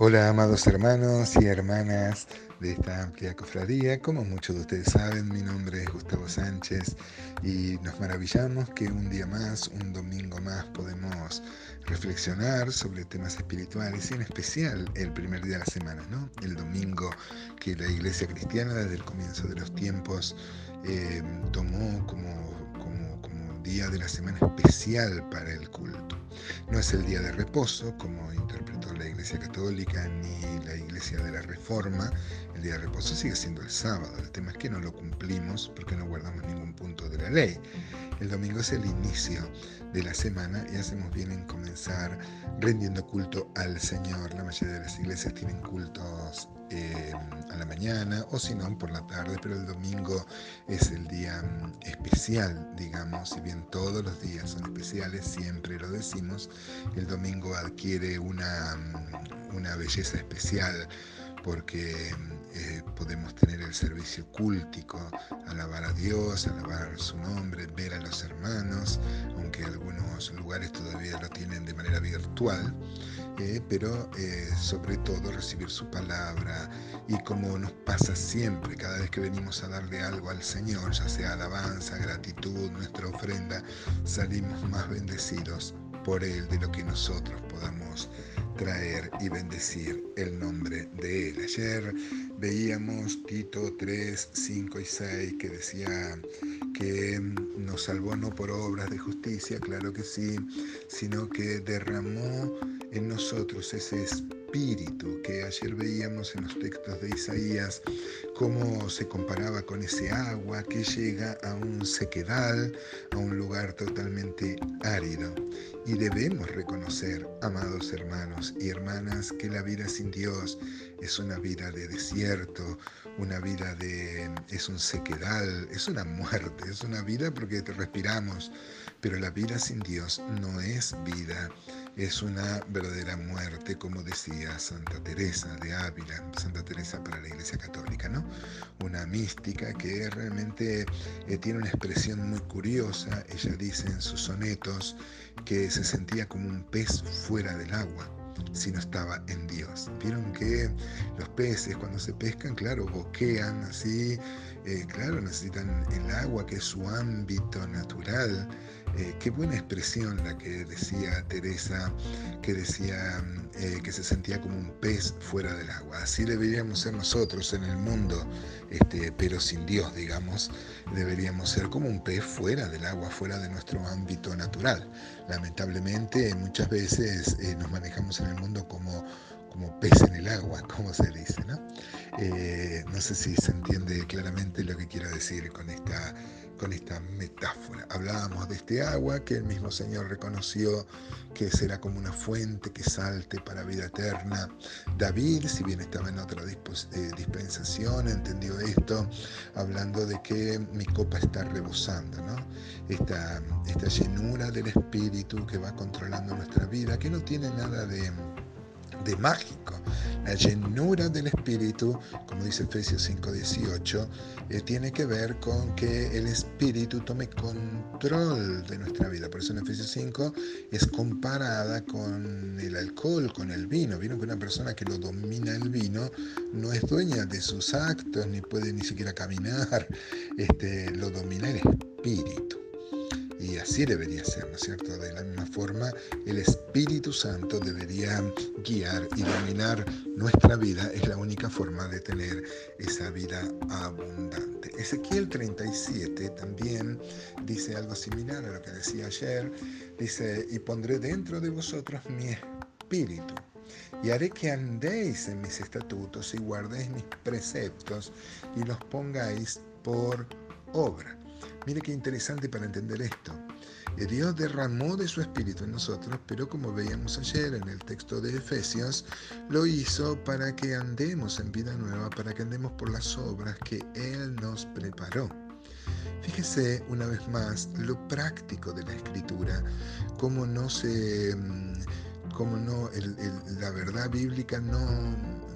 Hola amados hermanos y hermanas de esta amplia cofradía. Como muchos de ustedes saben, mi nombre es Gustavo Sánchez y nos maravillamos que un día más, un domingo más, podemos reflexionar sobre temas espirituales y en especial el primer día de la semana, ¿no? El domingo que la iglesia cristiana desde el comienzo de los tiempos eh, tomó como, día de la semana especial para el culto. No es el día de reposo, como interpretó la Iglesia Católica ni la Iglesia de la Reforma. El día de reposo sigue siendo el sábado. El tema es que no lo cumplimos porque no guardamos ningún punto de la ley. El domingo es el inicio de la semana y hacemos bien en comenzar rendiendo culto al Señor. La mayoría de las iglesias tienen cultos eh, a la mañana o si no por la tarde, pero el domingo es el día mm, especial, digamos, si bien todos los días son especiales, siempre lo decimos, el domingo adquiere una, mm, una belleza especial porque mm, eh, podemos tener el servicio cúltico, alabar a Dios, alabar su nombre, ver a los hermanos, aunque algunos lugares todavía lo tienen de manera virtual, eh, pero eh, sobre todo recibir su palabra y como nos pasa siempre, cada vez que venimos a darle algo al Señor, ya sea alabanza, gratitud, nuestra ofrenda, salimos más bendecidos por Él de lo que nosotros podamos traer y bendecir el nombre de Él. Ayer veíamos Tito 3, 5 y 6 que decía que nos salvó no por obras de justicia, claro que sí, sino que derramó en nosotros ese espíritu que ayer veíamos en los textos de Isaías, cómo se comparaba con ese agua que llega a un sequedal, a un lugar totalmente árido. Y debemos reconocer, amados hermanos y hermanas, que la vida sin Dios es una vida de desierto, una vida de... es un sequedal, es una muerte, es una vida porque respiramos, pero la vida sin Dios no es vida es una verdadera muerte, como decía Santa Teresa de Ávila, Santa Teresa para la Iglesia Católica, ¿no? Una mística que realmente eh, tiene una expresión muy curiosa. Ella dice en sus sonetos que se sentía como un pez fuera del agua si no estaba en Dios. Vieron que los peces cuando se pescan, claro, boquean así, eh, claro, necesitan el agua que es su ámbito natural eh, qué buena expresión la que decía Teresa, que decía eh, que se sentía como un pez fuera del agua. Así deberíamos ser nosotros en el mundo, este, pero sin Dios, digamos. Deberíamos ser como un pez fuera del agua, fuera de nuestro ámbito natural. Lamentablemente, muchas veces eh, nos manejamos en el mundo como pez en el agua, como se dice, ¿no? no sé si se entiende claramente lo que quiero decir con esta con esta metáfora. Hablábamos de este agua que el mismo Señor reconoció que será como una fuente que salte para vida eterna. David, si bien estaba en otra eh, dispensación, entendió esto, hablando de que mi copa está rebosando, ¿no? Esta, esta llenura del Espíritu que va controlando nuestra vida, que no tiene nada de de mágico. La llenura del Espíritu, como dice Efesios 5:18, eh, tiene que ver con que el Espíritu tome control de nuestra vida. Por eso en Efesios 5 es comparada con el alcohol, con el vino. Vino que una persona que lo domina el vino no es dueña de sus actos, ni puede ni siquiera caminar, este, lo domina el Espíritu. Y así debería ser, ¿no es cierto? De la misma forma, el Espíritu Santo debería guiar y dominar nuestra vida. Es la única forma de tener esa vida abundante. Ezequiel 37 también dice algo similar a lo que decía ayer. Dice, y pondré dentro de vosotros mi espíritu y haré que andéis en mis estatutos y guardéis mis preceptos y los pongáis por obra. Mire qué interesante para entender esto. Eh, Dios derramó de su espíritu en nosotros, pero como veíamos ayer en el texto de Efesios, lo hizo para que andemos en vida nueva, para que andemos por las obras que Él nos preparó. Fíjese una vez más lo práctico de la escritura, cómo no se, mm, cómo no, la verdad bíblica no,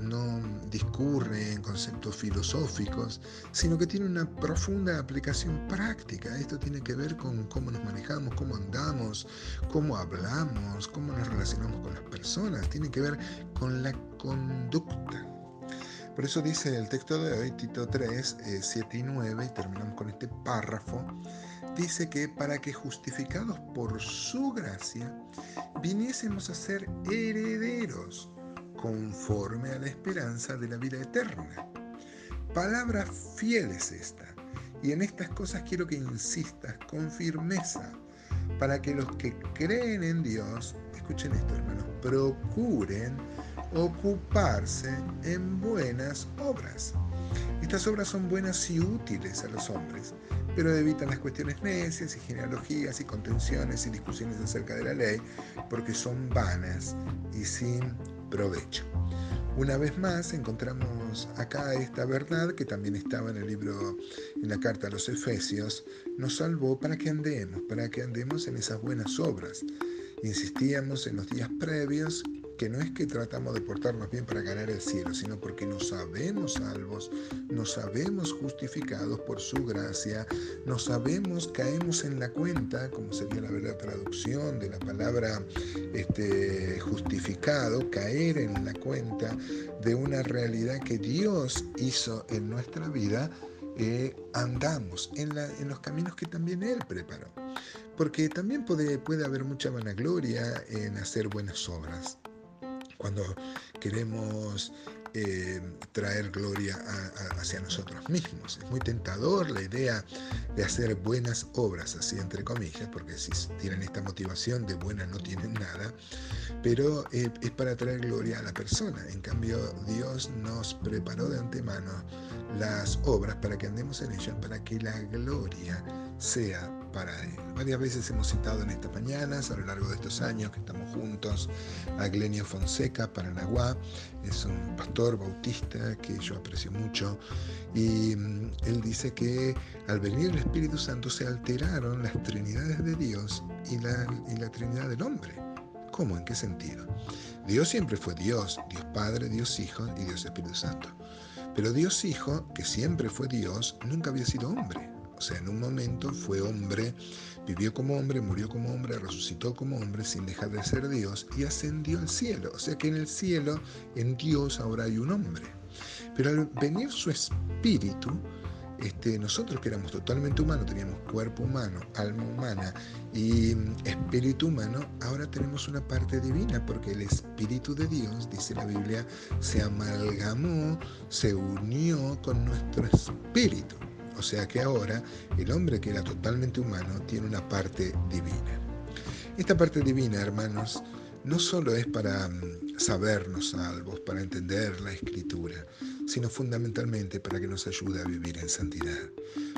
no discurre en conceptos filosóficos, sino que tiene una profunda aplicación práctica. Esto tiene que ver con cómo nos manejamos, cómo andamos, cómo hablamos, cómo nos relacionamos con las personas. Tiene que ver con la conducta. Por eso dice el texto de hoy, Tito 3, 7 eh, y 9, y terminamos con este párrafo, dice que para que justificados por su gracia, viniésemos a ser herederos conforme a la esperanza de la vida eterna. Palabra fiel es esta, y en estas cosas quiero que insistas con firmeza, para que los que creen en Dios, escuchen esto hermanos, procuren ocuparse en buenas obras. Estas obras son buenas y útiles a los hombres, pero evitan las cuestiones necias y genealogías y contenciones y discusiones acerca de la ley, porque son vanas y sin provecho. Una vez más encontramos acá esta verdad que también estaba en el libro, en la carta a los Efesios, nos salvó para que andemos, para que andemos en esas buenas obras. Insistíamos en los días previos no es que tratamos de portarnos bien para ganar el cielo, sino porque nos sabemos salvos, nos sabemos justificados por su gracia, nos sabemos, caemos en la cuenta, como sería la verdadera traducción de la palabra este, justificado, caer en la cuenta de una realidad que Dios hizo en nuestra vida, eh, andamos en, los caminos que también Él preparó. Porque también puede haber mucha vanagloria en hacer buenas obras cuando queremos eh, traer gloria hacia nosotros mismos. Es muy tentador la idea de hacer buenas obras, así entre comillas, porque si tienen esta motivación de buena no tienen nada, pero eh, es para traer gloria a la persona. En cambio, Dios nos preparó de antemano las obras para que andemos en ellas, para que la gloria sea para Él. Varias veces hemos citado en estas mañanas, a lo largo de estos años que estamos juntos, a Glenio Fonseca, Paranaguá, es un pastor bautista que yo aprecio mucho, y mm, él dice que al venir el Espíritu Santo se alteraron las trinidades de Dios y la, y la trinidad del hombre. ¿Cómo? ¿En qué sentido? Dios siempre fue Dios, Dios Padre, Dios Hijo y Dios Espíritu Santo. Pero Dios Hijo, que siempre fue Dios, nunca había sido hombre. Sea, en un momento fue hombre, vivió como hombre, murió como hombre, resucitó como hombre sin dejar de ser Dios y ascendió al cielo. O sea que en el cielo, en Dios ahora hay un hombre. Pero al venir su espíritu, este, nosotros que éramos totalmente humanos, teníamos cuerpo humano, alma humana y espíritu humano, ahora tenemos una parte divina, porque el Espíritu de Dios, dice la Biblia, se amalgamó, se unió con nuestro espíritu. O sea que ahora el hombre que era totalmente humano tiene una parte divina. Esta parte divina, hermanos, no solo es para mm, sabernos salvos, para entender la escritura, sino fundamentalmente para que nos ayude a vivir en santidad,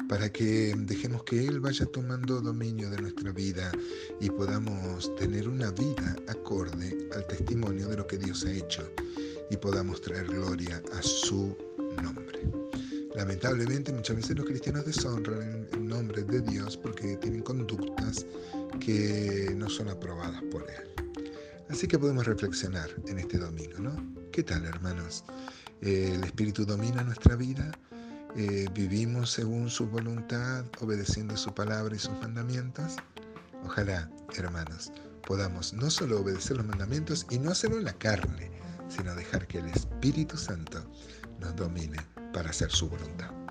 para que dejemos que Él vaya tomando dominio de nuestra vida y podamos tener una vida acorde al testimonio de lo que Dios ha hecho y podamos traer gloria a su nombre. Lamentablemente muchas veces los cristianos deshonran el nombre de Dios porque tienen conductas que no son aprobadas por Él. Así que podemos reflexionar en este domingo, ¿no? ¿Qué tal, hermanos? ¿El Espíritu domina nuestra vida? Eh, ¿Vivimos según su voluntad, obedeciendo su palabra y sus mandamientos? Ojalá, hermanos, podamos no solo obedecer los mandamientos y no hacerlo en la carne, sino dejar que el Espíritu Santo nos domine para hacer su voluntad.